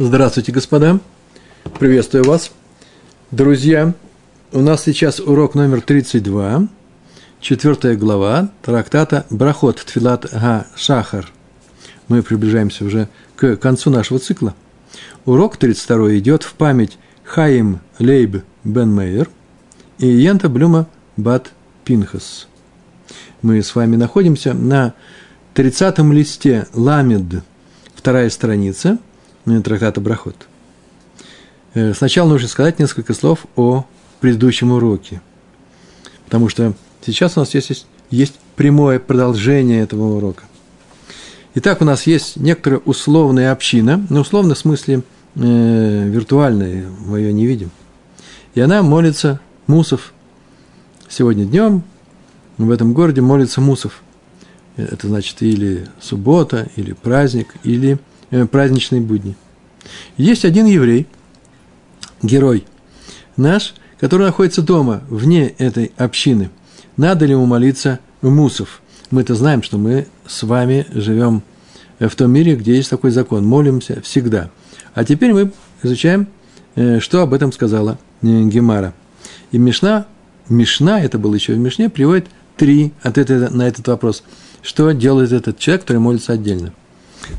Здравствуйте, господа. Приветствую вас. Друзья, у нас сейчас урок номер 32, четвертая глава трактата Брахот Тфилат Га Шахар. Мы приближаемся уже к концу нашего цикла. Урок 32 идет в память Хаим Лейб Бен Мейер и Йента Блюма Бат Пинхас. Мы с вами находимся на 30-м листе Ламед, вторая страница – трактата Брахот. Э, сначала нужно сказать несколько слов о предыдущем уроке, потому что сейчас у нас есть, есть прямое продолжение этого урока. Итак, у нас есть некоторая условная община, но условно в смысле э, виртуальная, мы ее не видим. И она молится Мусов. Сегодня днем в этом городе молится Мусов. Это значит или суббота, или праздник, или Э, праздничные будни. Есть один еврей, герой наш, который находится дома, вне этой общины. Надо ли ему молиться мусов? Мы-то знаем, что мы с вами живем в том мире, где есть такой закон. Молимся всегда. А теперь мы изучаем, э, что об этом сказала э, Гемара. И Мишна, Мишна, это было еще в Мишне, приводит три ответа на этот вопрос. Что делает этот человек, который молится отдельно?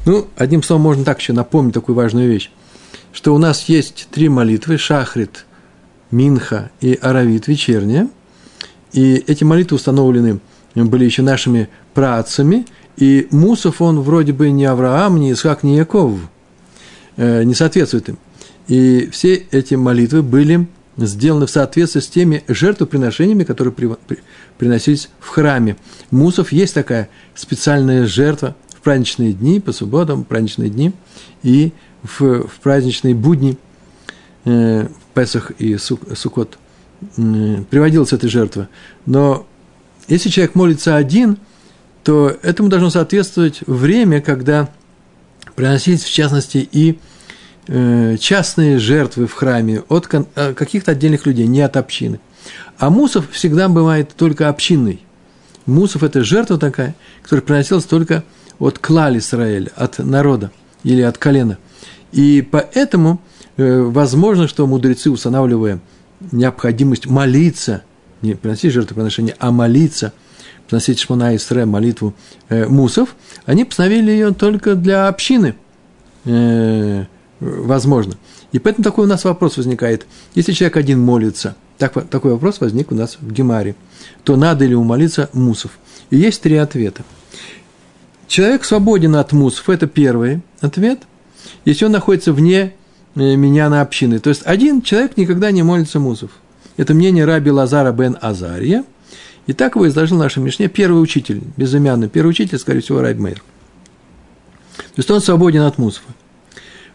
Ну, одним словом, можно так еще напомнить такую важную вещь, что у нас есть три молитвы – Шахрит, Минха и Аравит, вечерняя. И эти молитвы установлены были еще нашими працами, и Мусов, он вроде бы не Авраам, не Исхак, не Яков, э, не соответствует им. И все эти молитвы были сделаны в соответствии с теми жертвоприношениями, которые при, при, приносились в храме. Мусов есть такая специальная жертва – в праздничные дни, по субботам, праздничные дни, и в, в праздничные будни, э, Песах и Сукот, э, приводилась эта жертва. Но если человек молится один, то этому должно соответствовать время, когда приносились, в частности, и э, частные жертвы в храме от э, каких-то отдельных людей, не от общины. А мусов всегда бывает только общинный. Мусов – это жертва такая, которая приносилась только от клаль Израиль, от народа или от колена. И поэтому э, возможно, что мудрецы, устанавливая необходимость молиться, не приносить жертвоприношение, а молиться, приносить Шмана Исре, молитву э, мусов, они постановили ее только для общины, э, возможно. И поэтому такой у нас вопрос возникает. Если человек один молится, так, такой вопрос возник у нас в Гемаре, то надо ли умолиться мусов? И есть три ответа – Человек свободен от мусов, это первый ответ, если он находится вне э, меня на общины. То есть один человек никогда не молится мусов. Это мнение раби Лазара бен Азария. И так его изложил наша Мишне первый учитель, безымянный первый учитель, скорее всего, Раби Мейр. То есть он свободен от мусова.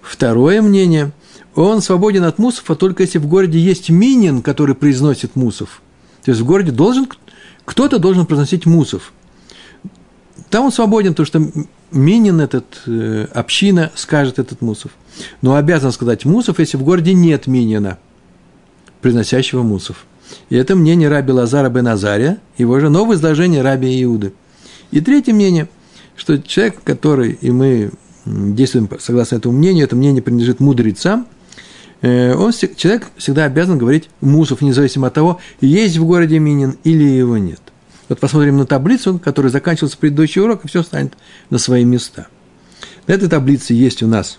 Второе мнение, он свободен от мусова только если в городе есть минин, который произносит мусов. То есть в городе должен, кто-то должен произносить мусов – там он свободен, потому что Минин этот, э, община скажет этот Мусов. Но обязан сказать Мусов, если в городе нет Минина, произносящего Мусов. И это мнение раби Лазара бен Азария, его же новое изложение раби Иуды. И третье мнение, что человек, который, и мы действуем согласно этому мнению, это мнение принадлежит мудрецам, э, он, человек всегда обязан говорить Мусов, независимо от того, есть в городе Минин или его нет. Вот посмотрим на таблицу, которая заканчивался предыдущий урок, и все станет на свои места. На этой таблице есть у нас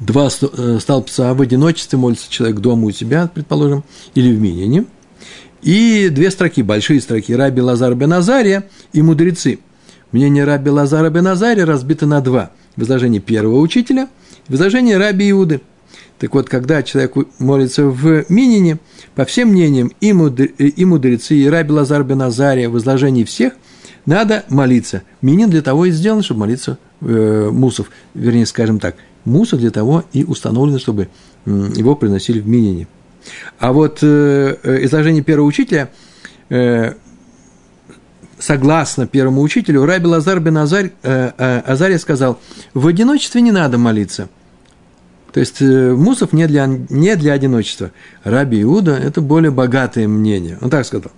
два э, столбца в одиночестве, молится человек дома у себя, предположим, или в Минине, и две строки, большие строки, Раби Лазар бен Азария и мудрецы. Мнение Раби Лазара бен Азария разбито на два. В изложении первого учителя, в изложении Раби Иуды – так вот, когда человек молится в Минине, по всем мнениям, и, мудрецы, и Раби Лазар бен Азария в изложении всех, надо молиться. Минин для того и сделан, чтобы молиться э, мусов. Вернее, скажем так, мусов для того и установлен, чтобы э, его приносили в Минине. А вот э, э, изложение первого учителя, э, согласно первому учителю, Раби Лазар бен Азарь, э, э, Азария сказал, в одиночестве не надо молиться – то есть э, Мусов не для, не для одиночества. Раби Иуда – это более богатое мнение. Он так сказал.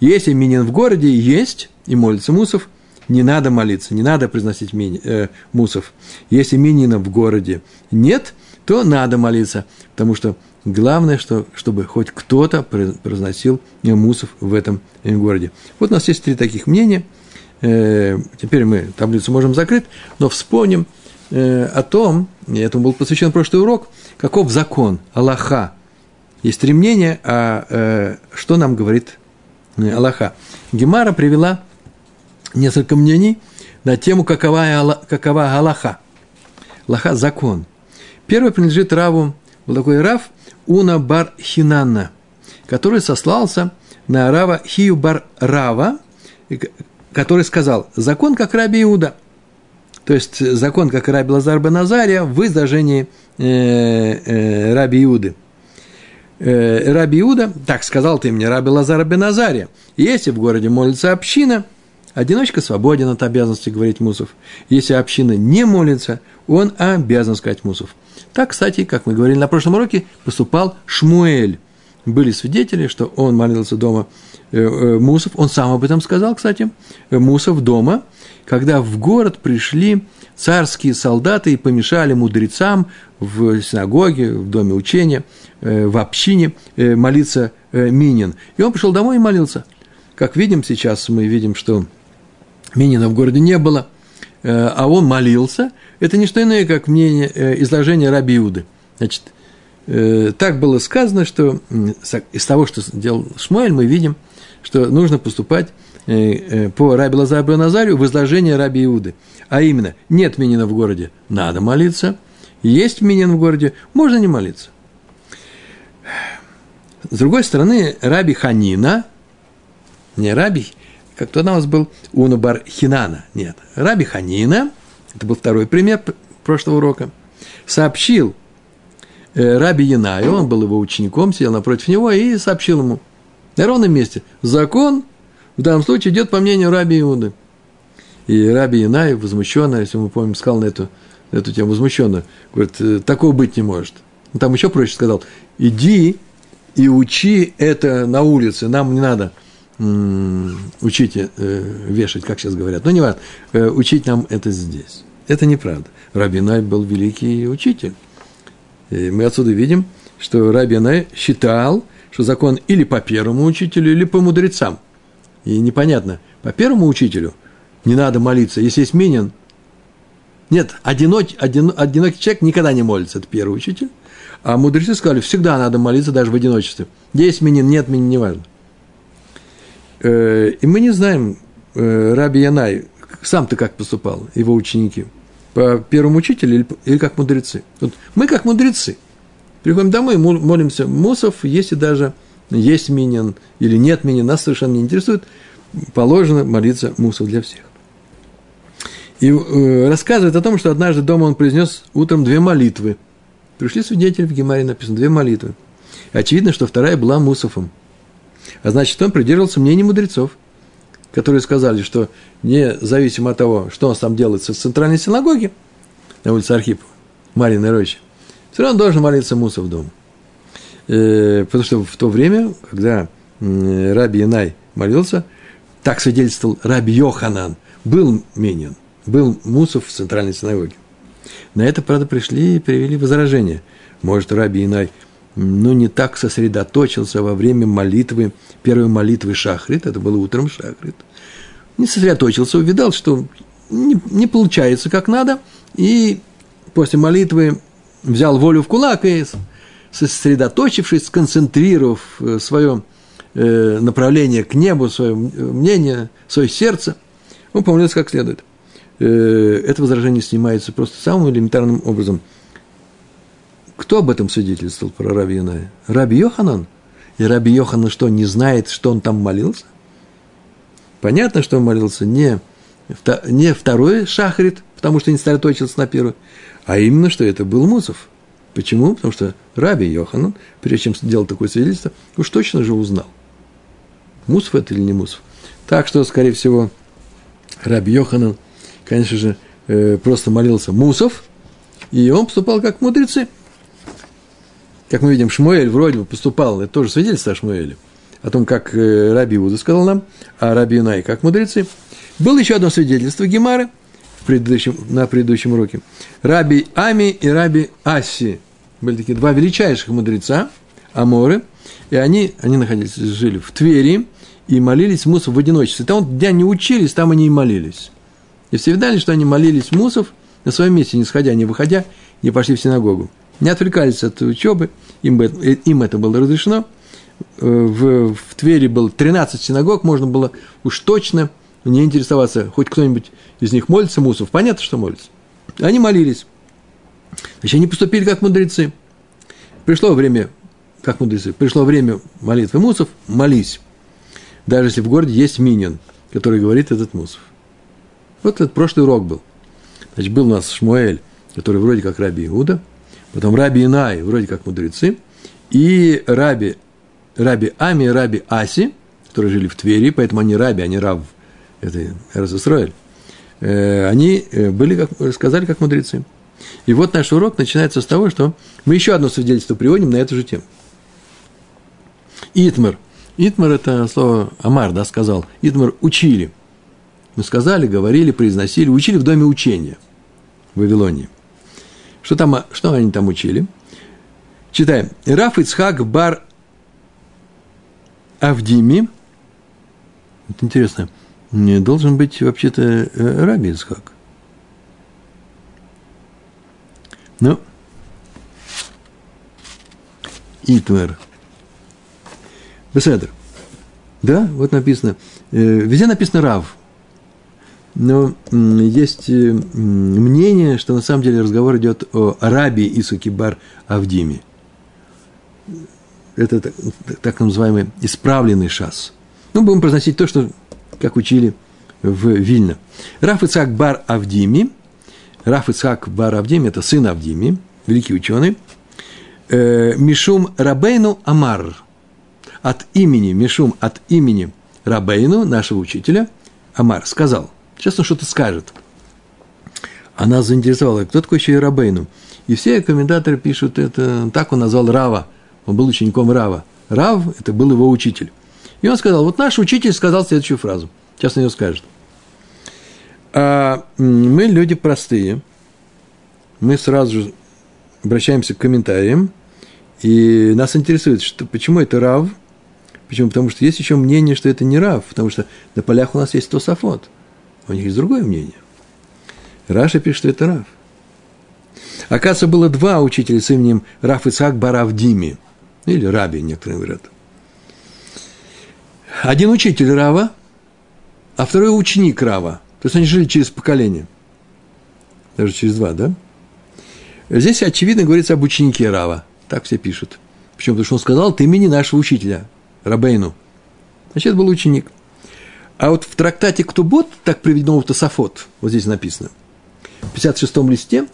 Если минин в городе есть, и молится Мусов, не надо молиться, не надо произносить мини, э, мусов. Если минина в городе нет, то надо молиться, потому что главное, что, чтобы хоть кто-то произносил мусов в этом городе. Вот у нас есть три таких мнения. Э, теперь мы таблицу можем закрыть, но вспомним э, о том, и этому был посвящен прошлый урок, каков закон, Аллаха. Есть три мнения, а э, что нам говорит Аллаха. Гемара привела несколько мнений на тему, какова, какова Аллаха. Аллаха – закон. Первый принадлежит Раву, был такой Рав Уна Бар Хинанна, который сослался на Рава Хию Бар Рава, который сказал, закон как Раби Иуда. То есть закон как Раби Лазар бен Назария в изложении э, э, Раби Иуды. Э, Раби Иуда, так сказал ты мне, Раби Лазар бен Назария, если в городе молится община, одиночка свободен от обязанности говорить мусов. Если община не молится, он обязан сказать мусов. Так, кстати, как мы говорили на прошлом уроке, поступал Шмуэль. Были свидетели, что он молился дома э, э, Мусов, он сам об этом сказал, кстати, Мусов дома, когда в город пришли царские солдаты и помешали мудрецам в синагоге, в доме учения, в общине молиться Минин. И он пришел домой и молился. Как видим сейчас, мы видим, что Минина в городе не было, а он молился, это не что иное, как мнение, э, изложение Раби Иуды. Значит, э, так было сказано, что из того, что делал Шмуэль, мы видим, что нужно поступать э, по Раби Лазару Назарию в изложение Раби Иуды. А именно, нет минина в городе, надо молиться. Есть минин в городе, можно не молиться. С другой стороны, Раби Ханина, не Раби, как кто у нас был, Унубар Хинана, нет, Раби Ханина – это был второй пример прошлого урока, сообщил э, Раби Янаю, он был его учеником, сидел напротив него и сообщил ему на ровном месте, закон в данном случае идет по мнению Раби Иуды. И Раби Янай возмущенно, если мы помним, сказал на эту, на эту тему возмущенно, говорит, «Э, такого быть не может. Он там еще проще сказал, иди и учи это на улице, нам не надо учить э, вешать, как сейчас говорят. Но не важно, э, учить нам это здесь. Это неправда. Рабинай был великий учитель. И мы отсюда видим, что Рабинай считал, что закон или по первому учителю, или по мудрецам. И непонятно, по первому учителю не надо молиться, если есть минин. Нет, одинок, один, одинокий человек никогда не молится, это первый учитель. А мудрецы сказали, всегда надо молиться даже в одиночестве. Есть минин, нет минин, неважно. Э, и мы не знаем, э, Раби Янай, сам-то как поступал, его ученики, по первому учителю или, или как мудрецы. Вот мы как мудрецы. Приходим домой, молимся мусов, если даже есть минин или нет минин, нас совершенно не интересует, положено молиться мусов для всех. И э, рассказывает о том, что однажды дома он произнес утром две молитвы. Пришли свидетели в Гемаре, написано две молитвы. Очевидно, что вторая была мусофом – а значит, он придерживался мнений мудрецов, которые сказали, что независимо от того, что нас там делается в центральной синагоге, на улице Архипова, Мариной Роще, все равно должен молиться Муса в дом. Э, потому что в то время, когда Раби Янай молился, так свидетельствовал Раби Йоханан, был Минин, был Мусов в центральной синагоге. На это, правда, пришли и привели возражение. Может, Раби Янай – ну, не так сосредоточился во время молитвы, первой молитвы Шахрит, это было утром Шахрит. Не сосредоточился, увидал, что не, не получается как надо, и после молитвы взял волю в кулак и, сосредоточившись, сконцентрировав э, свое э, направление к небу, свое мнение, свое сердце, он помолился как следует. Э, это возражение снимается просто самым элементарным образом – кто об этом свидетельствовал про Раби Яная? Раби Йоханан? И Раби Йоханан что, не знает, что он там молился? Понятно, что он молился не, не второй шахрит, потому что не сосредоточился на первый, а именно, что это был Мусов. Почему? Потому что Раби Йоханан, прежде чем сделать такое свидетельство, уж точно же узнал, Мусов это или не Мусов. Так что, скорее всего, Раби Йоханан, конечно же, э, просто молился Мусов, и он поступал как мудрецы – как мы видим, Шмуэль вроде бы поступал, это тоже свидетельство о Шмуэле, о том, как э, Раби Уда сказал нам, а Раби Юнай, как мудрецы. Было еще одно свидетельство Гемары в предыдущем, на предыдущем уроке. Раби Ами и Раби Аси были такие два величайших мудреца, Аморы, и они, они находились, жили в Твери и молились Мусов в одиночестве. Там, где они учились, там они и молились. И все видали, что они молились Мусов на своем месте, не сходя, не выходя, не пошли в синагогу. Не отвлекались от учебы, им, им это было разрешено. Э, в, в Твери было 13 синагог, можно было уж точно не интересоваться, хоть кто-нибудь из них молится Мусов. Понятно, что молится. Они молились. Значит, они поступили как мудрецы. Пришло время, как мудрецы, пришло время молитвы Мусов, молись. Даже если в городе есть минин, который говорит этот Мусов. Вот этот прошлый урок был. Значит, был у нас Шмуэль, который вроде как Раби Иуда, потом Раби Инай, вроде как мудрецы, и Раби, Раби Ами Раби Аси, которые жили в Твери, поэтому они Раби, они Рав, это Эрзесроэль, э, они э, были, как, сказали, как мудрецы. И вот наш урок начинается с того, что мы еще одно свидетельство приводим на эту же тему. Итмар. Итмар – это слово Амар, да, сказал. Итмар – учили – мы сказали, говорили, произносили, учили в доме учения в Вавилонии. Что, там, что они там учили? Читаем. Раф Ицхак бар Авдими. Это интересно. Должен быть вообще-то э, Раби Ицхак. Ну, Итвер. Беседер. Да, вот написано. Э, везде написано Рав но есть э, мнение, что на самом деле разговор идет о Раби Исуки бар Авдиме. Это так называемый исправленный шас. Ну, будем произносить то, что, как учили в Вильно. Раф Ицхак бар Авдими, Раф Ицхак бар Авдими – это сын Авдими, великий ученый, э, Мишум Рабейну Амар, от имени, Мишум от имени Рабейну, нашего учителя, Амар, сказал – Сейчас он что-то скажет. Она заинтересовала, кто такой еще и Рабейну. И все комментаторы пишут, это так он назвал Рава. Он был учеником Рава. Рав – это был его учитель. И он сказал, вот наш учитель сказал следующую фразу. Сейчас он ее скажет. А мы люди простые. Мы сразу же обращаемся к комментариям. И нас интересует, что, почему это Рав. Почему? Потому что есть еще мнение, что это не Рав. Потому что на полях у нас есть Тософот – у них есть другое мнение. Раша пишет, что это Раф. Оказывается, было два учителя с именем Раф Ицхак Баравдими. Или Раби, некоторые говорят. Один учитель Рава, а второй ученик Рава. То есть они жили через поколение. Даже через два, да? Здесь, очевидно, говорится об ученике Рава. Так все пишут. Почему? Потому что он сказал от имени нашего учителя, Рабейну. Значит, это был ученик – а вот в трактате «Ктубот», так приведено в Тософот, вот здесь написано, в 56-м листе,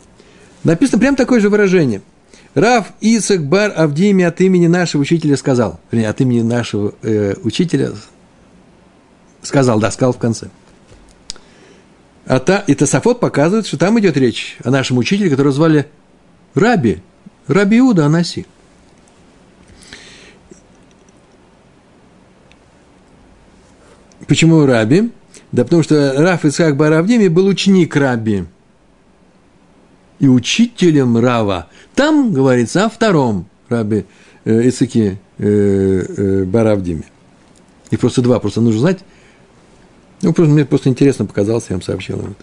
написано прям такое же выражение. Рав Исак Бар Авдими от имени нашего учителя сказал, вернее, от имени нашего э, учителя сказал, да, сказал в конце. А та, и Тософот показывает, что там идет речь о нашем учителе, которого звали Раби, Раби Иуда Анаси. Почему Раби? Да потому что Раф Исхак Баравдими был ученик Раби. И учителем Рава. Там говорится о втором Раби э, Исаке э, э, Баравдиме. Их просто два, просто нужно знать. Ну, просто, мне просто интересно показалось, я вам сообщил это.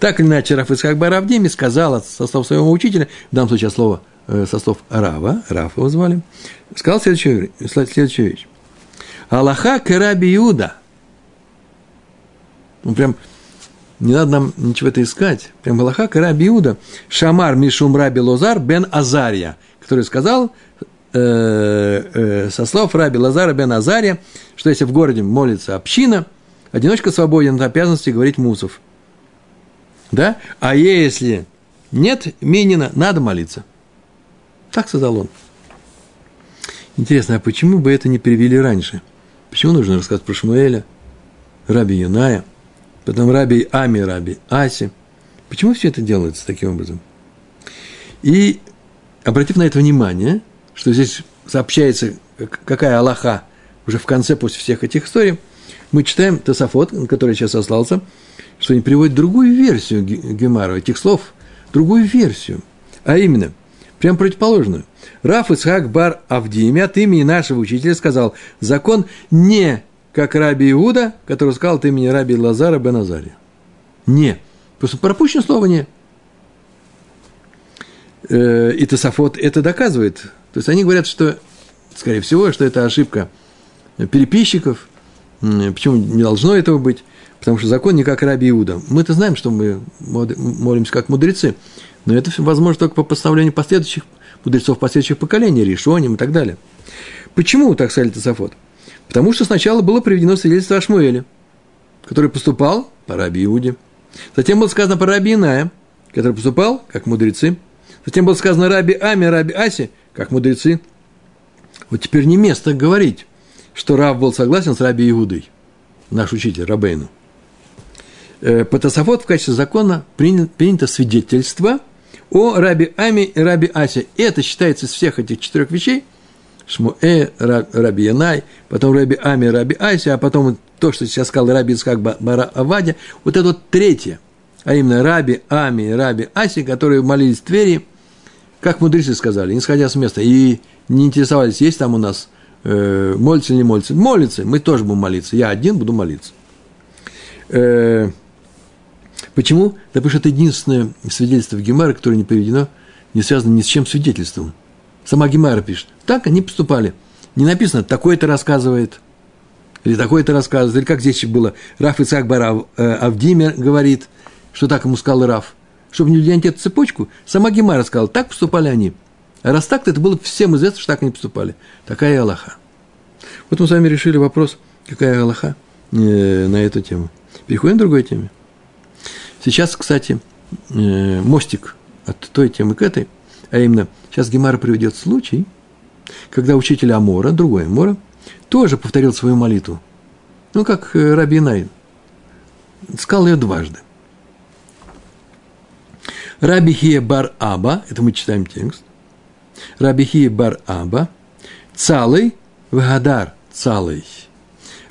Так или иначе, Раф Исхак Баравдими сказал со слов своего учителя, в данном случае слово э, со слов Рава, Рафа его звали, сказал следующую, следующую вещь. Аллаха Караби Иуда – ну, прям не надо нам ничего это искать. Прям Галаха Раби Иуда, Шамар Мишум Раби Лозар бен Азария, который сказал э, э, со слов Раби Лазара бен Азария, что если в городе молится община, одиночка свободен от обязанности говорить мусов. Да? А если нет минина, надо молиться. Так сказал он. Интересно, а почему бы это не перевели раньше? Почему нужно рассказать про Шмуэля, Раби Юная – потом раби Ами, раби Аси. Почему все это делается таким образом? И обратив на это внимание, что здесь сообщается, какая Аллаха уже в конце, после всех этих историй, Мы читаем Тософот, на который сейчас сослался, что они приводят другую версию Гемара, этих слов, другую версию, а именно, прям противоположную. Раф Исхак Бар Авдиме от имени нашего учителя сказал, закон не как Раби Иуда, который сказал от имени Раби Лазара бен Азария. Не. Просто пропущено слово «не». Э, и Тософот это доказывает. То есть они говорят, что, скорее всего, что это ошибка переписчиков. Почему не должно этого быть? Потому что закон не как Раби Иуда. Мы-то знаем, что мы молимся как мудрецы, но это возможно только по поставлению последующих мудрецов последующих поколений, решением и так далее. Почему так сказали Тософот? Потому что сначала было приведено свидетельство о Шмуэле, который поступал по Раби Иуде. Затем было сказано по Раби Иная, который поступал как мудрецы. Затем было сказано Раби Ами, Раби Аси, как мудрецы. Вот теперь не место говорить, что Рав был согласен с Раби Иудой, наш учитель Рабейну. Э, по Тософот в качестве закона принято свидетельство о Раби Ами и Раби Асе. Это считается из всех этих четырех вещей – Шмуэ, Раби Янай, потом Раби Ами, Раби Аси, а потом то, что сейчас сказал Раби Ицхак Бара Авадя, вот это вот третье, а именно Раби Ами Раби Аси, которые молились в Твери, как мудрецы сказали, не сходя с места, и не интересовались, есть там у нас э, молится или не молится. Молится, мы тоже будем молиться. Я один буду молиться. Э, почему? Да потому что это единственное свидетельство в Гемаре, которое не переведено, не связано ни с чем свидетельством. Сама Гемара пишет. Так они поступали. Не написано, такой-то рассказывает, или такой-то рассказывает, или как здесь было. Раф Ицак Барав э, Авдимер говорит, что так ему сказал Раф. Чтобы не удивить эту цепочку, сама Гемара сказала, так поступали они. А раз так, то это было всем известно, что так они поступали. Такая Аллаха. Вот мы с вами решили вопрос, какая Аллаха э, на эту тему. Переходим к другой теме. Сейчас, кстати, э, мостик от той темы к этой, а именно – Сейчас Гемара приведет случай, когда учитель Амора, другой Амора, тоже повторил свою молитву. Ну, как э, Раби Най. Сказал ее дважды. Раби Хия бар Аба, это мы читаем текст. Раби Хия бар Аба, Цалый, Вагадар, Цалый.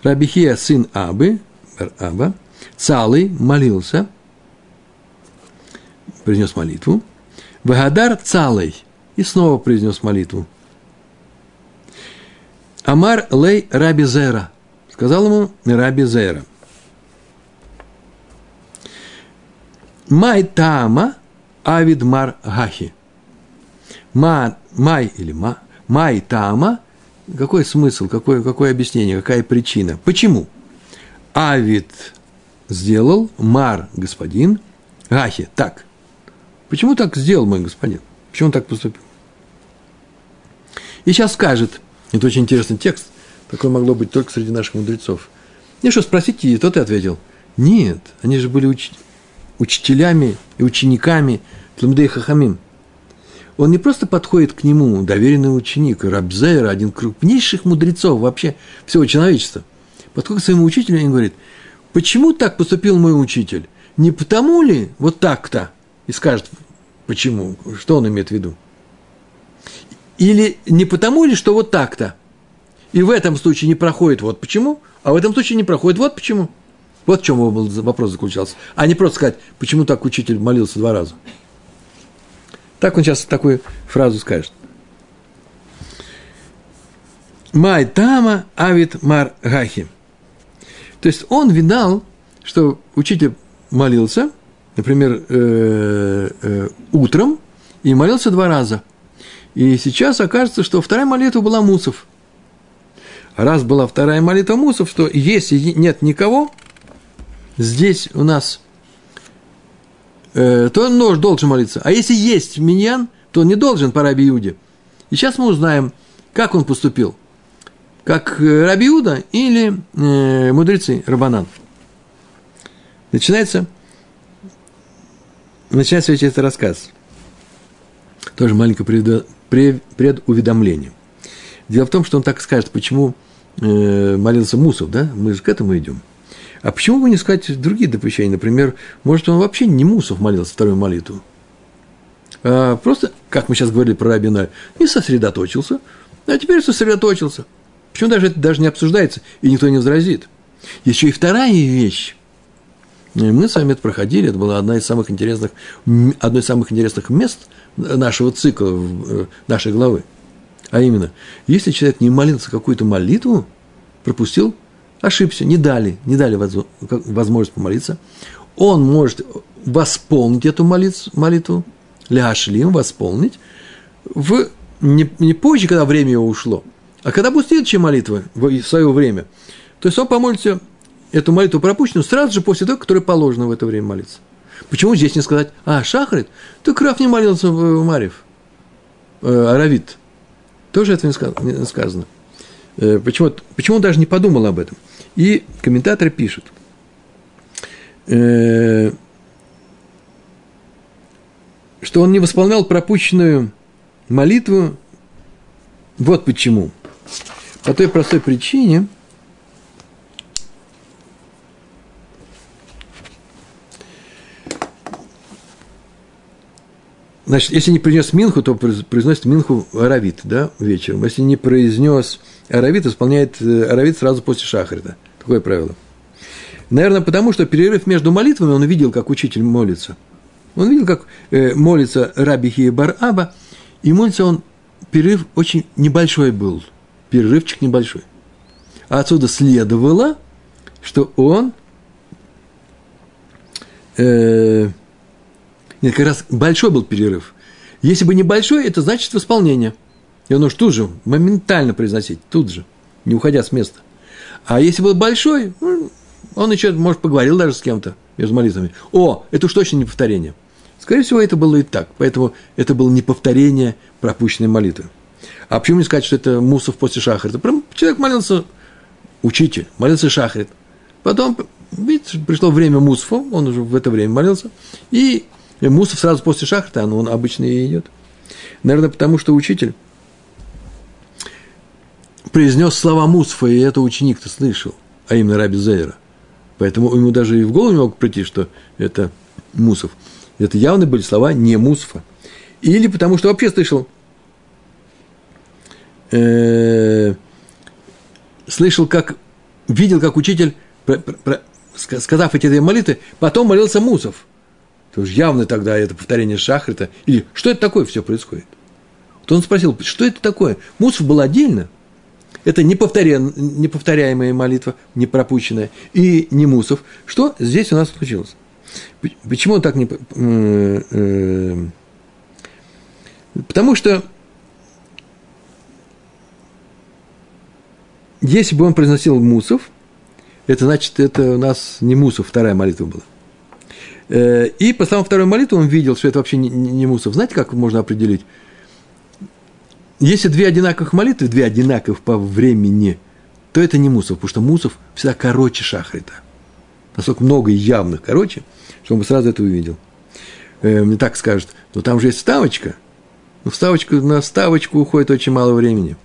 Раби Хия, сын Абы, бар Аба, Цалый, молился, произнес молитву. Вагадар, Цалый – и снова произнес молитву. Амар лей раби Зера. Сказал ему раби Зера. Май тама авид мар гахи. Ма, май или ма, май тама, какой смысл, какое, какое объяснение, какая причина? Почему? Авид сделал, мар господин, гахи, так. Почему так сделал мой господин? Почему он так поступил? И сейчас скажет, это очень интересный текст, такой могло быть только среди наших мудрецов. Мне что, спросите, и тот и ответил. Нет, они же были уч... учителями и учениками Тлумдей Хахамим. Он не просто подходит к нему, доверенный ученик, Рабзейр, один крупнейших мудрецов вообще всего человечества. Подходит к своему учителю и говорит, почему так поступил мой учитель? Не потому ли вот так-то? И скажет, почему, что он имеет в виду. Или не потому ли, что вот так-то? И в этом случае не проходит вот почему, а в этом случае не проходит вот почему. Вот в чем вопрос заключался. А не просто сказать, почему так учитель молился два раза. Так он сейчас такую фразу скажет. Май тама авит мар гахи. То есть он видал, что учитель молился, например, э, э, утром, и молился два раза. И сейчас окажется, что вторая молитва была Мусов. Раз была вторая молитва Мусов, что если нет никого, здесь у нас, э, то он должен молиться. А если есть миньян, то он не должен по Раби Иуде. И сейчас мы узнаем, как он поступил. Как э, Раби Иуда или э, мудрецы Рабанан. Начинается, начинается весь этот рассказ. Тоже маленькое предуведомлением. Дело в том, что он так скажет, почему э, молился Мусов, да? Мы же к этому идем. А почему бы не сказать другие допущения? Например, может, он вообще не Мусов молился вторую молитву? А просто, как мы сейчас говорили про Рабина, не сосредоточился, а теперь сосредоточился. Почему даже это даже не обсуждается, и никто не возразит? Еще и вторая вещь. Мы с вами это проходили, это была одна из самых интересных, одно из самых интересных мест нашего цикла, э, нашей главы. А именно, если человек не молился какую-то молитву, пропустил, ошибся, не дали, не дали возможность помолиться, он может восполнить эту молитву, ляшлим, восполнить, в, не, не позже, когда время его ушло, а когда будет следующая молитва в свое время. То есть он помолится эту молитву пропущенную сразу же после того, которой положено в это время молиться. Почему здесь не сказать, а, Шахрит, ты Краф не молился в Марьев, э, Аравит. Тоже это не сказано. Э, почему, почему он даже не подумал об этом? И комментатор пишет, э, что он не восполнял пропущенную молитву. Вот почему. По той простой причине – Значит, если не произнес Минху, то произносит Минху Аравит, да, вечером. Если не произнес Аравит, исполняет э, Аравит сразу после Шахрита. Такое правило. Наверное, потому что перерыв между молитвами он видел, как учитель молится. Он видел, как э, молится Раби Хиебар Аба, и молится он, перерыв очень небольшой был, перерывчик небольшой. А отсюда следовало, что он э, нет, как раз большой был перерыв. Если бы небольшой, это значит восполнение. И он уж тут же, моментально произносить, тут же, не уходя с места. А если был большой, ну, он еще, может, поговорил даже с кем-то между молитвами. О, это уж точно не повторение. Скорее всего, это было и так. Поэтому это было не повторение пропущенной молитвы. А почему не сказать, что это Мусов после Шахрита? Прям человек молился, учитель, молился Шахрит. Потом, видите, пришло время Мусфа, он уже в это время молился, и Мусов сразу после шахта, но он обычно и идет. Наверное, потому что учитель произнес слова Мусфа, и это ученик-то слышал, а именно Раби Зейра. Поэтому ему даже и в голову не мог прийти, что это Мусов. Это явно были слова не Мусфа. Или потому что вообще слышал, э, слышал, как, видел, как учитель, сказав эти две молитвы, потом молился Мусов – то уж явно тогда это повторение шахрита. Или что это такое все происходит? То он спросил, что это такое? Мусов был отдельно. Это неповторяемая молитва, не пропущенная, и не мусов. Что здесь у нас случилось? Почему он так не... Э, э, потому что если бы он произносил мусов, это значит, это у нас не мусов, вторая молитва была. Э, и по самому второй молитве он видел, что это вообще не, мусов. Знаете, как можно определить? Если две одинаковых молитвы, две одинаковых по времени, то это не мусов, потому что мусов всегда короче шахрита. Настолько много и явных короче, что он бы сразу это увидел. Э, мне так скажут, но там же есть вставочка. Но вставочку, на вставочку уходит очень мало времени.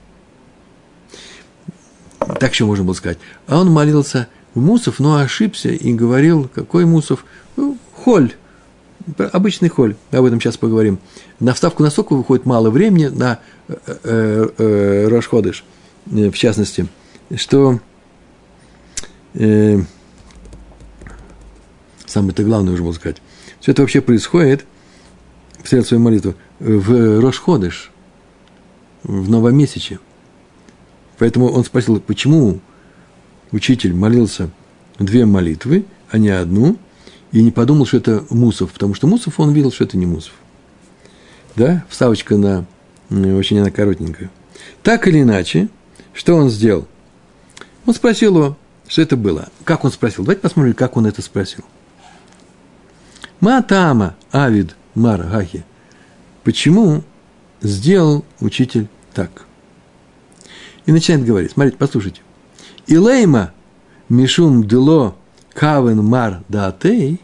Так еще можно было сказать. А он молился в Мусов, но ошибся и говорил, какой Мусов? Холь, обычный холь, об этом сейчас поговорим. На вставку на соку выходит мало времени, на э, э, э, Рошходыш, э, в частности, что э, самое-то главное уже можно сказать. Все это вообще происходит, повторяю свою молитву, в Рошходыш, в новомесяче. Поэтому он спросил, почему учитель молился две молитвы, а не одну – и не подумал, что это Мусов, потому что Мусов, он видел, что это не Мусов. Да, вставочка на, очень она коротенькая. Так или иначе, что он сделал? Он спросил его, что это было. Как он спросил? Давайте посмотрим, как он это спросил. Матама Авид Мар Гахи. Почему сделал учитель так? И начинает говорить. Смотрите, послушайте. Илейма Мишум Дело Кавен Мар Даатей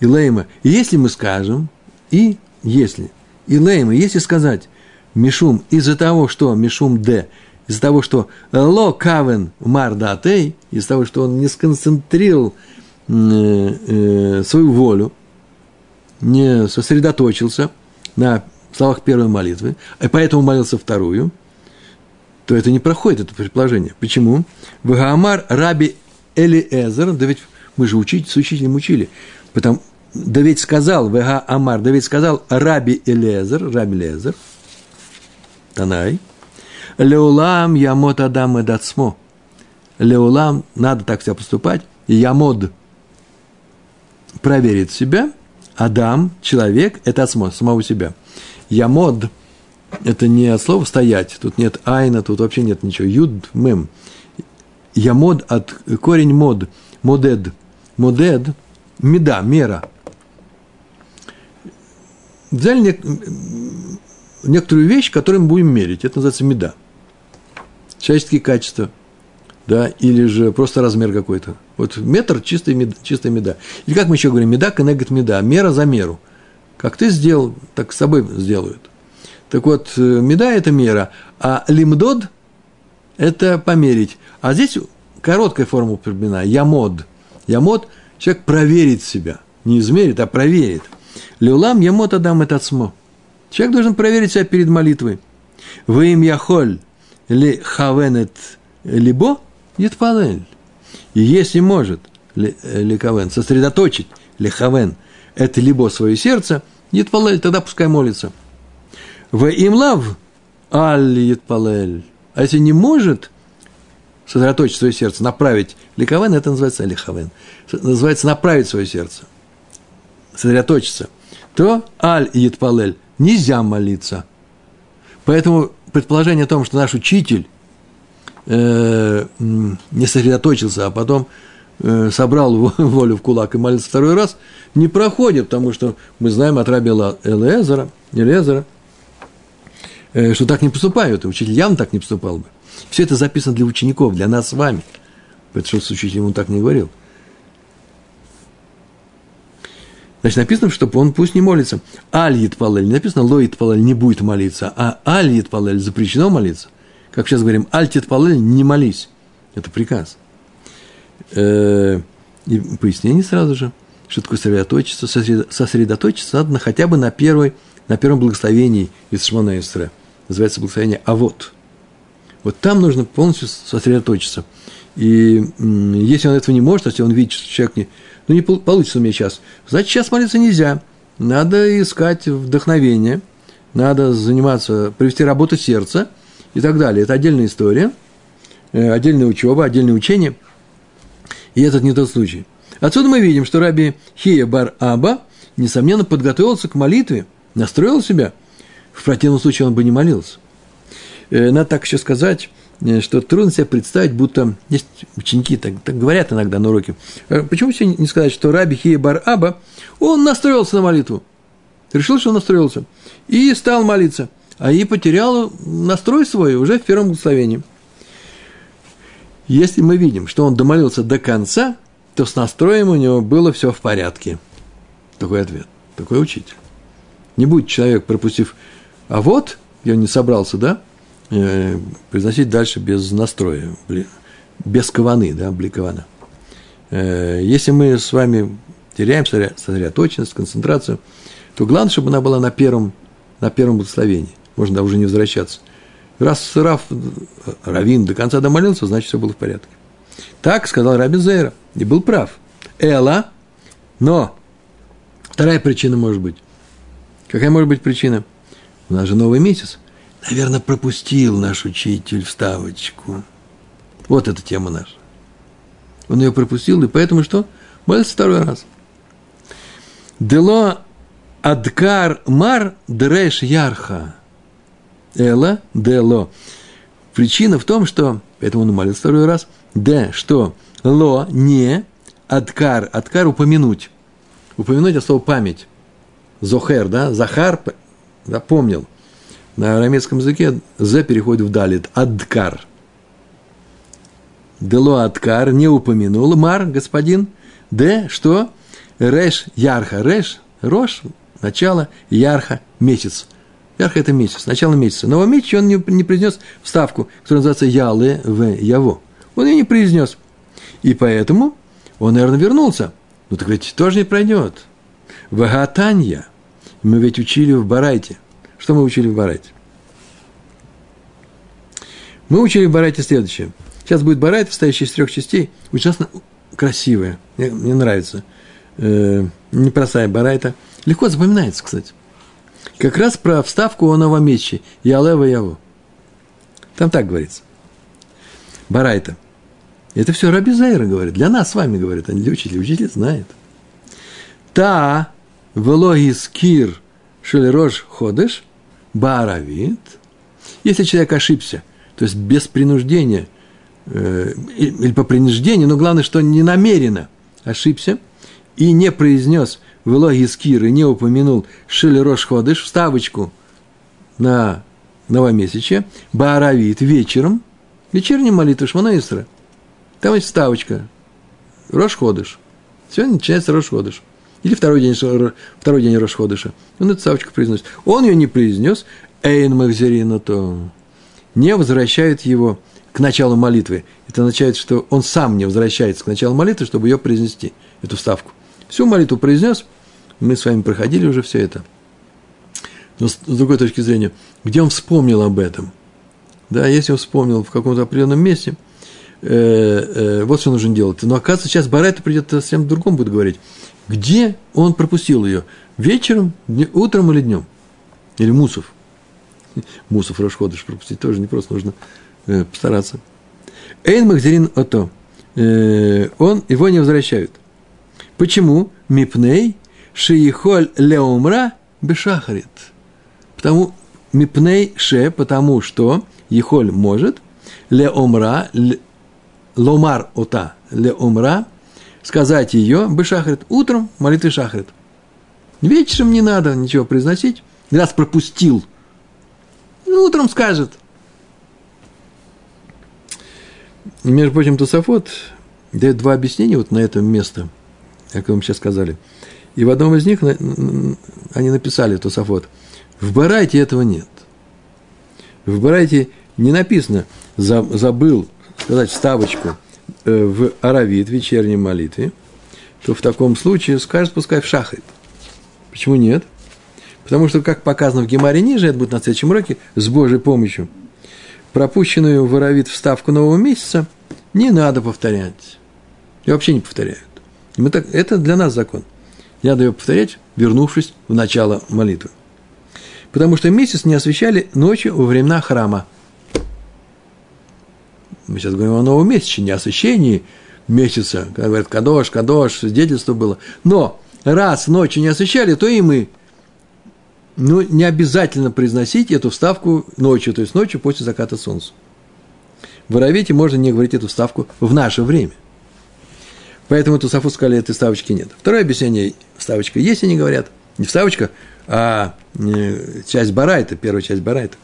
и Лейма. И если мы скажем, и если, и Лейма, если сказать Мишум из-за того, что Мишум Д, из-за того, что Ло Кавен Мар Даатей, из-за того, что он не сконцентрировал э, э, свою волю, не сосредоточился на словах первой молитвы, а поэтому молился вторую, то это не проходит, это предположение. Почему? Вагаамар Раби Элиэзер, да ведь мы же учить, с учителем учили, потому, да ведь сказал, Вега Амар, да ведь сказал Раби Элиэзер, Раби Элиэзер, Танай, Леулам Ямот Адам Эдацмо. Леулам, надо так себя поступать, Ямод проверит себя, Адам, человек, это от самого себя. Ямод – это не от слова стоять, тут нет айна, тут вообще нет ничего. Юд, мем. Ямод от корень мод, модед. Модед, меда, мера. Взяли нек, некоторую вещь, которую мы будем мерить. Это называется меда. Человеческие качества, да, или же просто размер какой-то. Вот метр чистая меда, чистая меда. Или как мы еще говорим, меда, коннегат меда, мера за меру. Как ты сделал, так с собой сделают. Так вот, э, меда – это мера, а лимдод – это померить. А здесь короткая форма употреблена – ямод. Ямод – человек проверит себя. Не измерит, а проверит. Леулам ямод адам это отсмо. Человек должен проверить себя перед молитвой. Вы им яхоль ли хавенет либо етпалель. И если может ли, ли кавен сосредоточить ли хавен это либо свое сердце, етпалель, тогда пускай молится – в имлав аль палель. А если не может сосредоточить свое сердце, направить ликовен, это называется лиховен. Называется направить свое сердце, сосредоточиться. То аль палель нельзя молиться. Поэтому предположение о том, что наш учитель э, не сосредоточился, а потом э, собрал волю в кулак и молился второй раз, не проходит, потому что мы знаем от раби Элезера, Элезера, Э, что так не поступают, и учитель явно так не поступал бы. Все это записано для учеников, для нас с вами. Потому что с учителем он так не говорил. Значит, написано, что он пусть не молится. Аль палель, не написано лоит палель не будет молиться, а аль палель запрещено молиться. Как сейчас говорим, аль палель не молись. Это приказ. Э, и пояснение сразу же, что такое сосредоточиться. Сосредоточиться надо хотя бы на, первой, на первом благословении из Шмона Исре – называется благословение «А вот». Вот там нужно полностью сосредоточиться. И если он этого не может, если он видит, что человек не, ну, не получится у меня сейчас, значит, сейчас молиться нельзя. Надо искать вдохновение, надо заниматься, провести работу сердца и так далее. Это отдельная история, э, отдельная учеба, отдельное учение. И этот не тот случай. Отсюда мы видим, что раби Хия бар Аба, несомненно, подготовился к молитве, настроил себя – в противном случае он бы не молился. Э, надо так еще сказать, э, что трудно себе представить, будто есть ученики, так, так говорят иногда на уроке. Э, почему все не сказать, что Раби Хия Бар Аба, он настроился на молитву. Решил, что он настроился. И стал молиться. А и потерял настрой свой уже в первом благословении. Если мы видим, что он домолился до конца, то с настроем у него было все в порядке. Такой ответ, такой учитель. Не будет человек, пропустив а вот, я не собрался, да, э, произносить дальше без настроя, без каваны, да, бликована. Э, если мы с вами теряем сосредоточенность, концентрацию, то главное, чтобы она была на первом, на первом благословении. Можно да, уже не возвращаться. Раз Раф, Равин до конца домолился, значит, все было в порядке. Так сказал Раби Зейра, и был прав. Эла, но вторая причина может быть. Какая может быть причина? У нас же новый месяц. Наверное, пропустил наш учитель вставочку. Вот эта тема наша. Он ее пропустил, и поэтому что? Молится второй раз. Дело адкар мар дреш ярха. Эла дело. Причина в том, что, поэтому он молится второй раз, д, что ло, не, адкар, адкар упомянуть. Упомянуть от слова память. Зохер, да, Захар, запомнил. На арамейском языке «з» переходит в «далит», «адкар». Дело «адкар» не упомянул, «мар» – господин, «д» – что? «Реш» – «ярха», «реш» – «рош» – начало, «ярха» – «месяц». Ярха – это месяц, начало месяца. Но месяце он не, не произнес вставку, которая называется «яле в яво». Он ее не произнес. И поэтому он, наверное, вернулся. Ну, так ведь тоже не пройдет. Вагатанья – мы ведь учили в Барайте. Что мы учили в Барайте? Мы учили в Барайте следующее. Сейчас будет барайт, состоящий из трех частей, ужасно красивая, мне, мне нравится. Э, непростая барайта. Легко запоминается, кстати. Как раз про вставку о новомече. Ялева Яву. Там так говорится. Барайта. Это все Раби Зайра говорит. Для нас с вами говорит, а не для учителя. Учитель знает. Та велогис кир шелерош ходыш баравит. Если человек ошибся, то есть без принуждения, э, или по принуждению, но главное, что не намеренно ошибся и не произнес кир и не упомянул шелерош ходыш, вставочку на новомесяче, баравит вечером, вечерняя молитва Шмана Исра – там есть ставочка. Рошходыш. Сегодня начинается Рошходыш. Или второй день, второй день Рошходыша. Он эту ставочку произносит. Он ее не произнес. Эйн Махзерина то не возвращает его к началу молитвы. Это означает, что он сам не возвращается к началу молитвы, чтобы ее произнести, эту ставку. Всю молитву произнес, мы с вами проходили уже все это. Но с другой точки зрения, где он вспомнил об этом? Да, если он вспомнил в каком-то определенном месте – э, э, вот что нужно делать. Но оказывается, сейчас Барайта придет совсем другом будет говорить. Где он пропустил ее? Вечером, утром или днем? Или Мусов? Мусов Рошходыш пропустить тоже не просто, нужно э, постараться. Эйн Махзерин Ото. Э, он, его не возвращают. Почему? Мипней Шиихоль Леумра Бешахарит. Потому, Мипней Ше, потому что Ехоль может, Леомра, ломар ота ле умра, сказать ее бы шахрит утром молитвы шахрит. Вечером не надо ничего произносить, раз пропустил. Ну, утром скажет. Между прочим, Тософот дает два объяснения вот на это место, как мы сейчас сказали. И в одном из них они написали Тософот. В Барайте этого нет. В Барайте не написано «забыл сказать вставочку в аравит, вечерней молитве, то в таком случае скажет, пускай в шахрит. Почему нет? Потому что, как показано в Гемаре ниже, это будет на следующем уроке, с Божьей помощью, пропущенную в аравит вставку нового месяца не надо повторять. И вообще не повторяют. Мы так, это для нас закон. Не надо ее повторять, вернувшись в начало молитвы. Потому что месяц не освещали ночью во времена храма – мы сейчас говорим о новом месяце, не о освящении месяца, когда говорят «кадош», «кадош», свидетельство было. Но раз ночью не освещали, то и мы. Ну, не обязательно произносить эту вставку ночью, то есть ночью после заката солнца. В Аравите можно не говорить эту вставку в наше время. Поэтому Тусафу сказали, этой ставочки нет. Второе объяснение, вставочка есть, они говорят. Не вставочка, а э, часть барайта, первая часть барайта.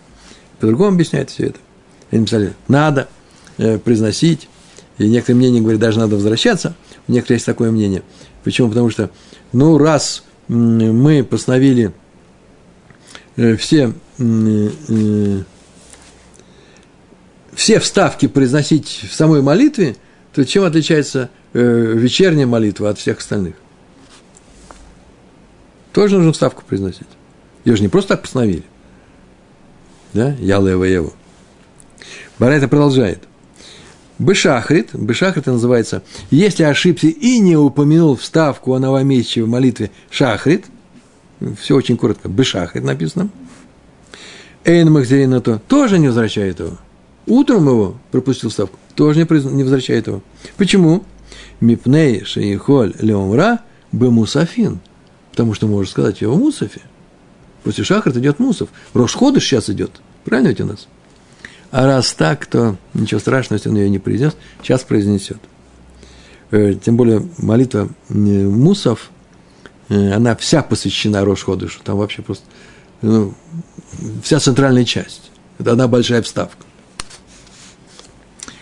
По-другому объясняют все это. Они написали, надо – произносить. И некоторые мнения говорят, даже надо возвращаться. У некоторых есть такое мнение. Почему? Потому что, ну, раз мы постановили э, все, э, все вставки произносить в самой молитве, то чем отличается вечерняя молитва от всех остальных? Тоже нужно вставку произносить. Ее же не просто так постановили. Да? Я Лева Еву. Барайта продолжает. Бешахрит, Бешахрит называется, если ошибся и не упомянул вставку о новомесяче в молитве Шахрит, все очень коротко, Бешахрит написано, Эйн Махзерина то тоже не возвращает его. Утром его пропустил вставку, тоже не возвращает его. Почему? Мипней шеихоль леомра бемусафин. Потому что можно сказать его мусафе. После шахрит идет мусов. Рошходыш сейчас идет. Правильно ведь у нас? А раз так, то ничего страшного, если он ее не произнес, сейчас произнесет. Э, тем более молитва э, Мусов, э, она вся посвящена Рошходышу. Там вообще просто ну, вся центральная часть. Это одна большая вставка.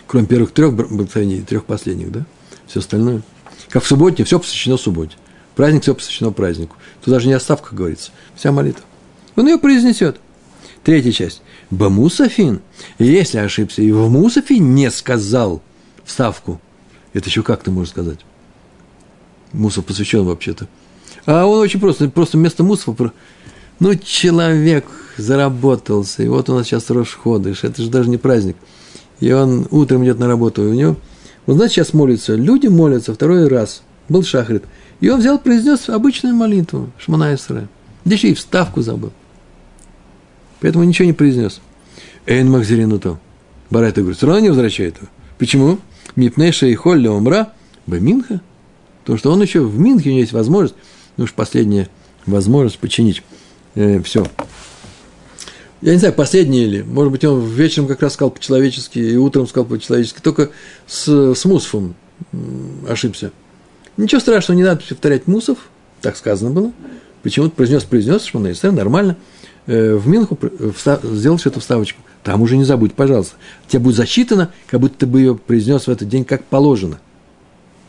Кроме первых трех благословений, трех последних, да? Все остальное. Как в субботе, все посвящено субботе. Праздник, все посвящено празднику. Тут даже не оставка, говорится. Вся молитва. Он ее произнесет. Третья часть. Бамусафин. Если ошибся и в Мусафе не сказал вставку, это еще как ты можешь сказать? Мусов посвящен вообще-то. А он очень просто, просто вместо Мусова, ну, человек заработался, и вот у нас сейчас Рошходыш, это же даже не праздник. и он утром идет на работу, и у него, он, знаете, сейчас молится, люди молятся второй раз, был шахрит, и он взял, произнес обычную молитву, Шмана Исра, да еще и вставку забыл. Поэтому ничего не произнес. Эйн Махзеринуту. Барайта говорит, все равно не возвращает его. Почему? Мипнеша и Холля умра, Баминха. Потому что он еще в Минхе, у него есть возможность, ну уж последняя возможность починить э, все. Я не знаю, последний или, может быть, он вечером как раз сказал по-человечески, и утром сказал по-человечески, только с, с Мусфом ошибся. Ничего страшного, не надо повторять Мусов, так сказано было. Почему-то произнес, произнес, что он нормально. Э, в Минху встав, сделаешь эту вставочку. Там уже не забудь, пожалуйста. Тебе будет засчитано, как будто ты бы ее произнес в этот день, как положено.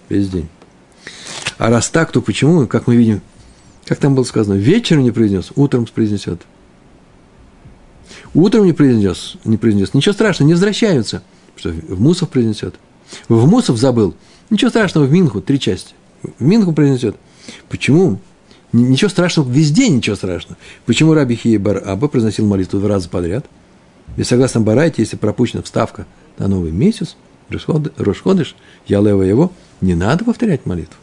Весь день. А раз так, то почему, как мы видим, как там было сказано, вечером не произнес, утром произнесет. Утром не произнес, не произнес. Ничего страшного, не возвращаются. Что в Мусов произнесет. В Мусов забыл. Ничего страшного, в Минху три части. В Минху произнесет. Почему? Ничего страшного, везде ничего страшного. Почему Раби Хия Бар Аба произносил молитву два раза подряд? Ведь согласно Барайте, если пропущена вставка на новый месяц, Рошходыш, Ялева его, не надо повторять молитву.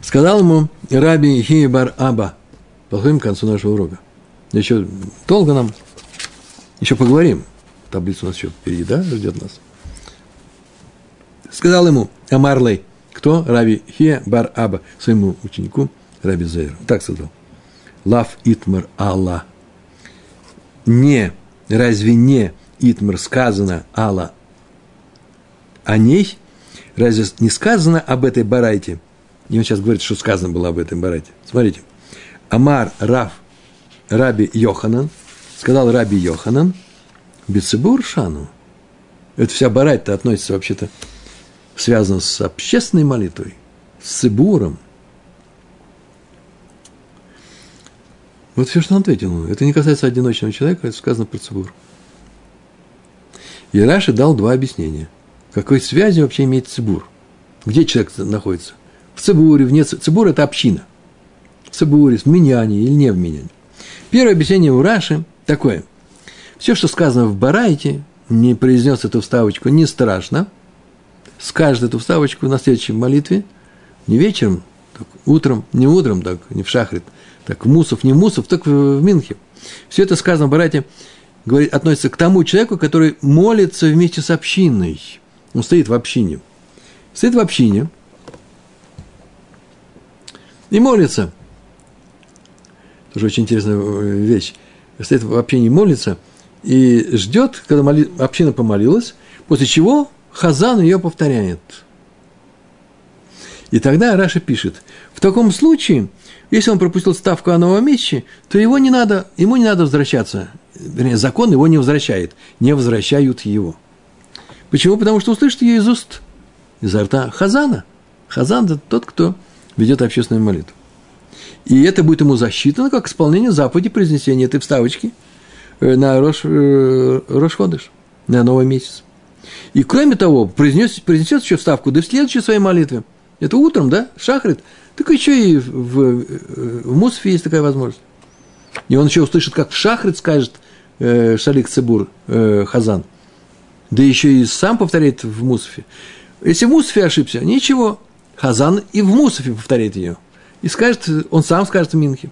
Сказал ему Раби Хия Бар Аба, подходим к концу нашего урока. Еще долго нам, еще поговорим. Таблица у нас еще впереди, да, ждет нас. Сказал ему Амарлей – кто? Раби Хе Бар Аба, своему ученику Раби Зейру. Так сказал. Лав Итмар Алла. Не, разве не Итмар сказано Алла о ней? Разве не сказано об этой барайте? И он сейчас говорит, что сказано было об этой барайте. Смотрите. Амар Рав Раби Йоханан, сказал Раби Йоханан, Бецебур Шану. Это вся барайта относится вообще-то связано с общественной молитвой, с Цибуром. Вот все, что он ответил. Это не касается одиночного человека, это сказано про Цибур. И Раши дал два объяснения. Какой связи вообще имеет Цибур? Где человек находится? В Цибуре, вне Цибур – это община. В Цибуре, в Миньяне или не в Миньяне. Первое объяснение у Раши такое. Все, что сказано в Барайте, не произнес эту вставочку, не страшно – скажет эту вставочку на следующей молитве, не вечером, так утром, не утром, так не в шахрит, так в Мусов, не Мусов, так в, в Минхе. Все это сказано, братья, говорит, относится к тому человеку, который молится вместе с общиной. Он стоит в общине. Стоит в общине и молится. Тоже очень интересная э, вещь. Стоит в общине и молится, и ждет, когда моли... община помолилась, после чего Хазан ее повторяет. И тогда Раша пишет, в таком случае, если он пропустил ставку о новом месте, то его не надо, ему не надо возвращаться. Вернее, закон его не возвращает, не возвращают его. Почему? Потому что услышит ее из уст, изо рта Хазана. Хазан – это тот, кто ведет общественную молитву. И это будет ему засчитано как исполнение заповеди произнесения этой вставочки э, на Рош, э, Рошходыш, на новый месяц. И кроме того, произнес, произнесет еще вставку, да в следующей своей молитве. Это утром, да, шахрит. Так еще и в, в, в Мусфе есть такая возможность. И он еще услышит, как шахрит скажет э, Шалик Цибур э, Хазан. Да еще и сам повторяет в Мусфе. Если в Мусфе ошибся, ничего. Хазан и в Мусфе повторяет ее. И скажет, он сам скажет в Минхе.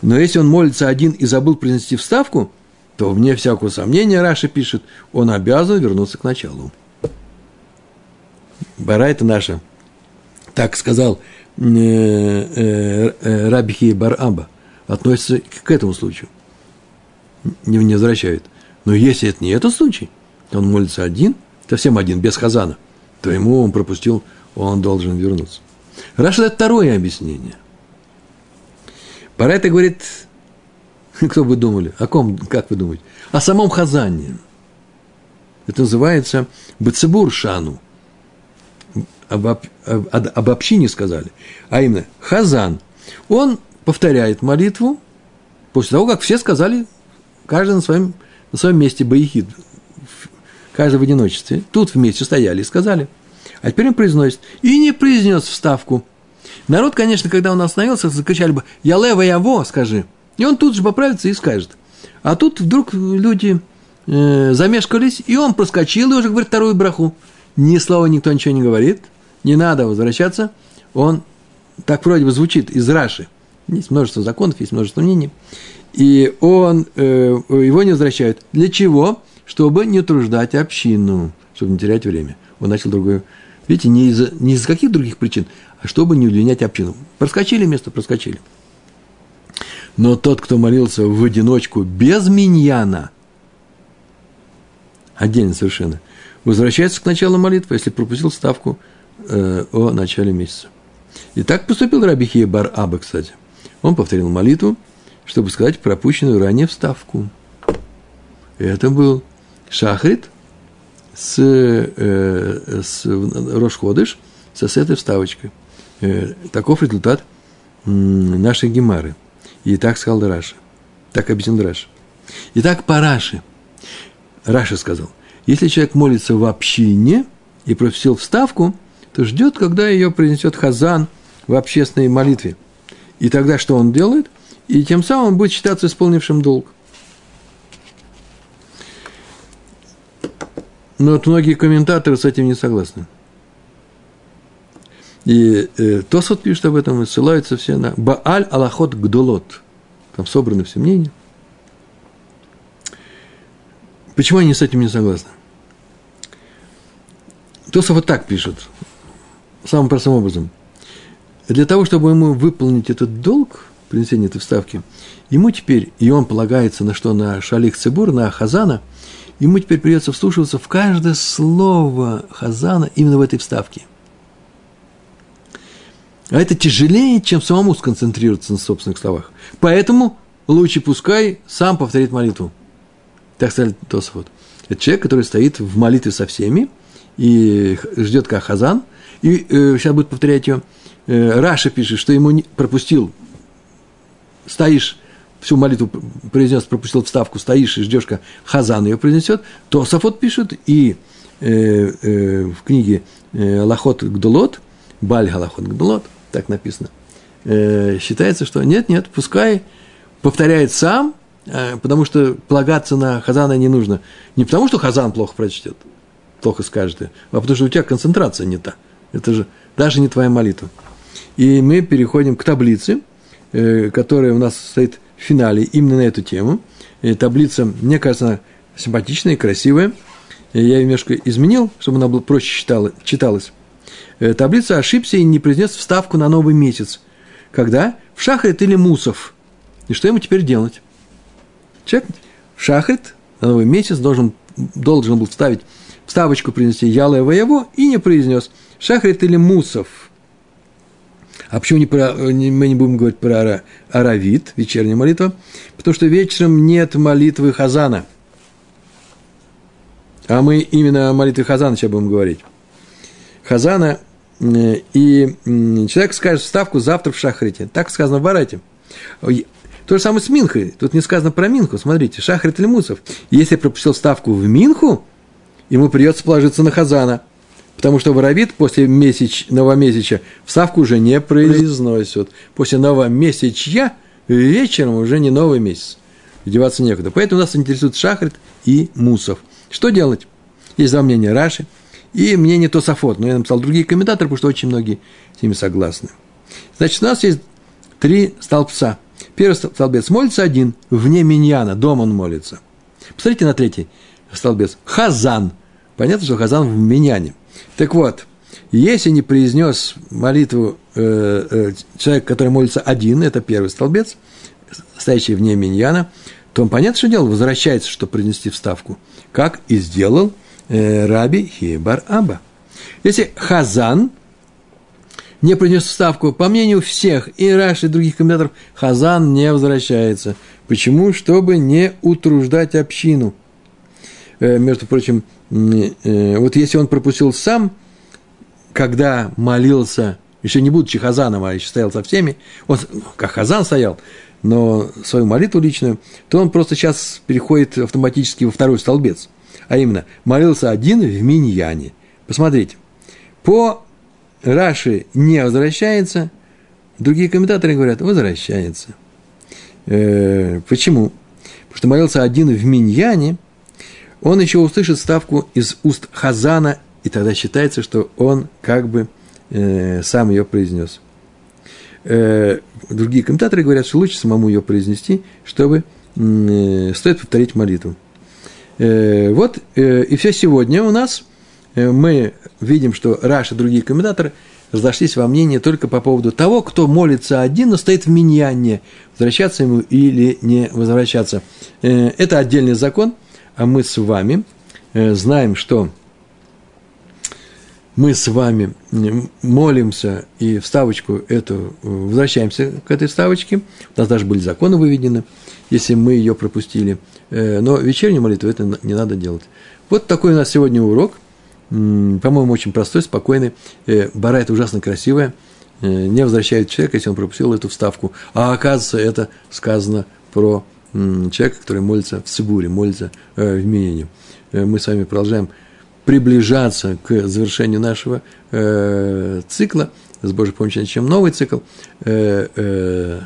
Но если он молится один и забыл произнести вставку, то, вне всякого сомнения, Раша пишет, он обязан вернуться к началу. Барайта наша, так сказал э, э, э, Рабихи Бараба, относится к этому случаю. Не, не возвращает. Но если это не этот случай, он молится один, совсем один, без хазана, то ему он пропустил, он должен вернуться. Раша дает второе объяснение. Барайта говорит, Кто бы думали? О ком, как вы думаете? О самом Хазане. Это называется Бацебур Шану. Об, об, об общине сказали. А именно, Хазан. Он повторяет молитву после того, как все сказали, каждый на своем, на своем месте Баихид, каждый в одиночестве. Тут вместе стояли и сказали. А теперь он произносит. И не произнес вставку. Народ, конечно, когда он остановился, закричали бы «Я лево, я во», скажи – и он тут же поправится и скажет. А тут вдруг люди э, замешкались, и он проскочил и уже говорит вторую браху. Ни слова никто ничего не говорит, не надо возвращаться. Он так вроде бы звучит из Раши. Есть множество законов, есть множество мнений. И он, э, его не возвращают. Для чего? Чтобы не утруждать общину, чтобы не терять время. Он начал другое. Видите, не из-за не из каких других причин, а чтобы не удлинять общину. Проскочили место, проскочили. Но тот, кто молился в одиночку без миньяна, отдельно совершенно, возвращается к началу молитвы, если пропустил ставку э, о начале месяца. И так поступил Рабихия Бар Аба, кстати. Он повторил молитву, чтобы сказать пропущенную ранее вставку. Это был Шахрит с, э, с Рошходыш, со с этой вставочкой. Э, таков результат нашей Гемары. И так сказал Раша. Так объяснил Раша. Итак, по Раше. Раша сказал, если человек молится в общине и пропустил вставку, то ждет, когда ее принесет Хазан в общественной молитве. И тогда что он делает? и тем самым будет считаться исполнившим долг. Но вот многие комментаторы с этим не согласны. И э, Тосот пишет об этом, и ссылаются все на Бааль Аллахот Гдолот. Там собраны все мнения. Почему они с этим не согласны? Тосов вот так пишет, самым простым образом. Для того, чтобы ему выполнить этот долг, принесения этой вставки, ему теперь, и он полагается на что? На Шалих Цибур, на Хазана, ему теперь придется вслушиваться в каждое слово Хазана именно в этой вставке. А это тяжелее, чем самому сконцентрироваться на собственных словах. Поэтому лучше пускай сам повторит молитву. Так сказал Тосфот. Это человек, который стоит в молитве со всеми и ждет как Хазан, и э, сейчас будет повторять ее. Э, Раша пишет, что ему не, пропустил стоишь, всю молитву произнес, пропустил вставку, стоишь и ждешь, как Хазан ее произнесет, то Сафот пишет, и э, э, в книге э, Лахот Гдулот, Баль Галахот Гдулот, так написано, э, считается, что нет-нет, пускай повторяет сам, э, потому что полагаться на Хазана не нужно. Не потому, что Хазан плохо прочтет, плохо скажет, а потому что у тебя концентрация не та. Это же даже не твоя молитва. И мы переходим к таблице, Э, которая у нас стоит в финале именно на эту тему. И таблица, мне кажется, симпатичная и красивая. Я ее немножко изменил, чтобы она была проще читала, читалась. Э, таблица ошибся и не произнес вставку на новый месяц. Когда? В шахрит или мусов. И что ему теперь делать? Человек в шахрит на новый месяц должен, должен был вставить вставочку принести ялое воево и не произнес шахрит или мусов – а почему не про, мы не будем говорить про аравит, вечерняя молитва? Потому что вечером нет молитвы Хазана. А мы именно о молитве Хазана сейчас будем говорить. Хазана, и человек скажет ставку завтра в Шахрите. Так сказано в Барате. То же самое с Минхой. Тут не сказано про Минху. Смотрите, Шахрит Мусов. Если пропустил ставку в Минху, ему придется положиться на Хазана – Потому что воровит после месяч, новомесяча вставку уже не произносит. После новомесячья вечером уже не новый месяц. Деваться некуда. Поэтому нас интересует Шахрит и Мусов. Что делать? Есть два мнения Раши и мнение Тософот. Но я написал другие комментаторы, потому что очень многие с ними согласны. Значит, у нас есть три столбца. Первый столбец молится один, вне миньяна, дома он молится. Посмотрите на третий столбец. Хазан. Понятно, что Хазан в миньяне. Так вот, если не произнес молитву э, э, человек, который молится один, это первый столбец, стоящий вне миньяна, то он, понятно, что делал, возвращается, чтобы принести вставку, как и сделал Раби Хибар Аба. Если Хазан не принес вставку, по мнению всех, и Раш, и других комментаторов, Хазан не возвращается. Почему? Чтобы не утруждать общину. Э, между прочим, Э, вот если он пропустил сам, когда молился, еще не будучи Хазаном, а еще стоял со всеми, он как Хазан стоял, но свою молитву личную, то он просто сейчас переходит автоматически во второй столбец. А именно, молился один в миньяне. Посмотрите, по Раши не возвращается, другие комментаторы говорят, возвращается. Э, почему? Потому что молился один в миньяне – он еще услышит ставку из уст Хазана, и тогда считается, что он как бы э, сам ее произнес. Э, другие комментаторы говорят, что лучше самому ее произнести, чтобы э, стоит повторить молитву. Э, вот э, и все сегодня у нас. Э, мы видим, что Раш и другие комментаторы разошлись во мнении только по поводу того, кто молится один, но стоит в миньяне, возвращаться ему или не возвращаться. Это отдельный закон, а мы с вами знаем, что мы с вами молимся и вставочку эту, возвращаемся к этой вставочке. У нас даже были законы выведены, если мы ее пропустили. Э, но вечернюю молитву это не надо делать. Вот такой у нас сегодня урок. По-моему, очень простой, спокойный. Э, бара это ужасно красивая. Э, не возвращает человека, если он пропустил эту вставку. А оказывается, это сказано про человека, который молится в Сибуре, молится в Минине. Мы с вами продолжаем приближаться к завершению нашего цикла, с Божьей помощью начнем новый цикл, а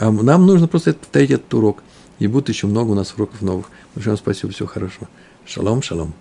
нам нужно просто повторить этот урок, и будет еще много у нас уроков новых. Большое вам спасибо, всего хорошего. Шалом, шалом.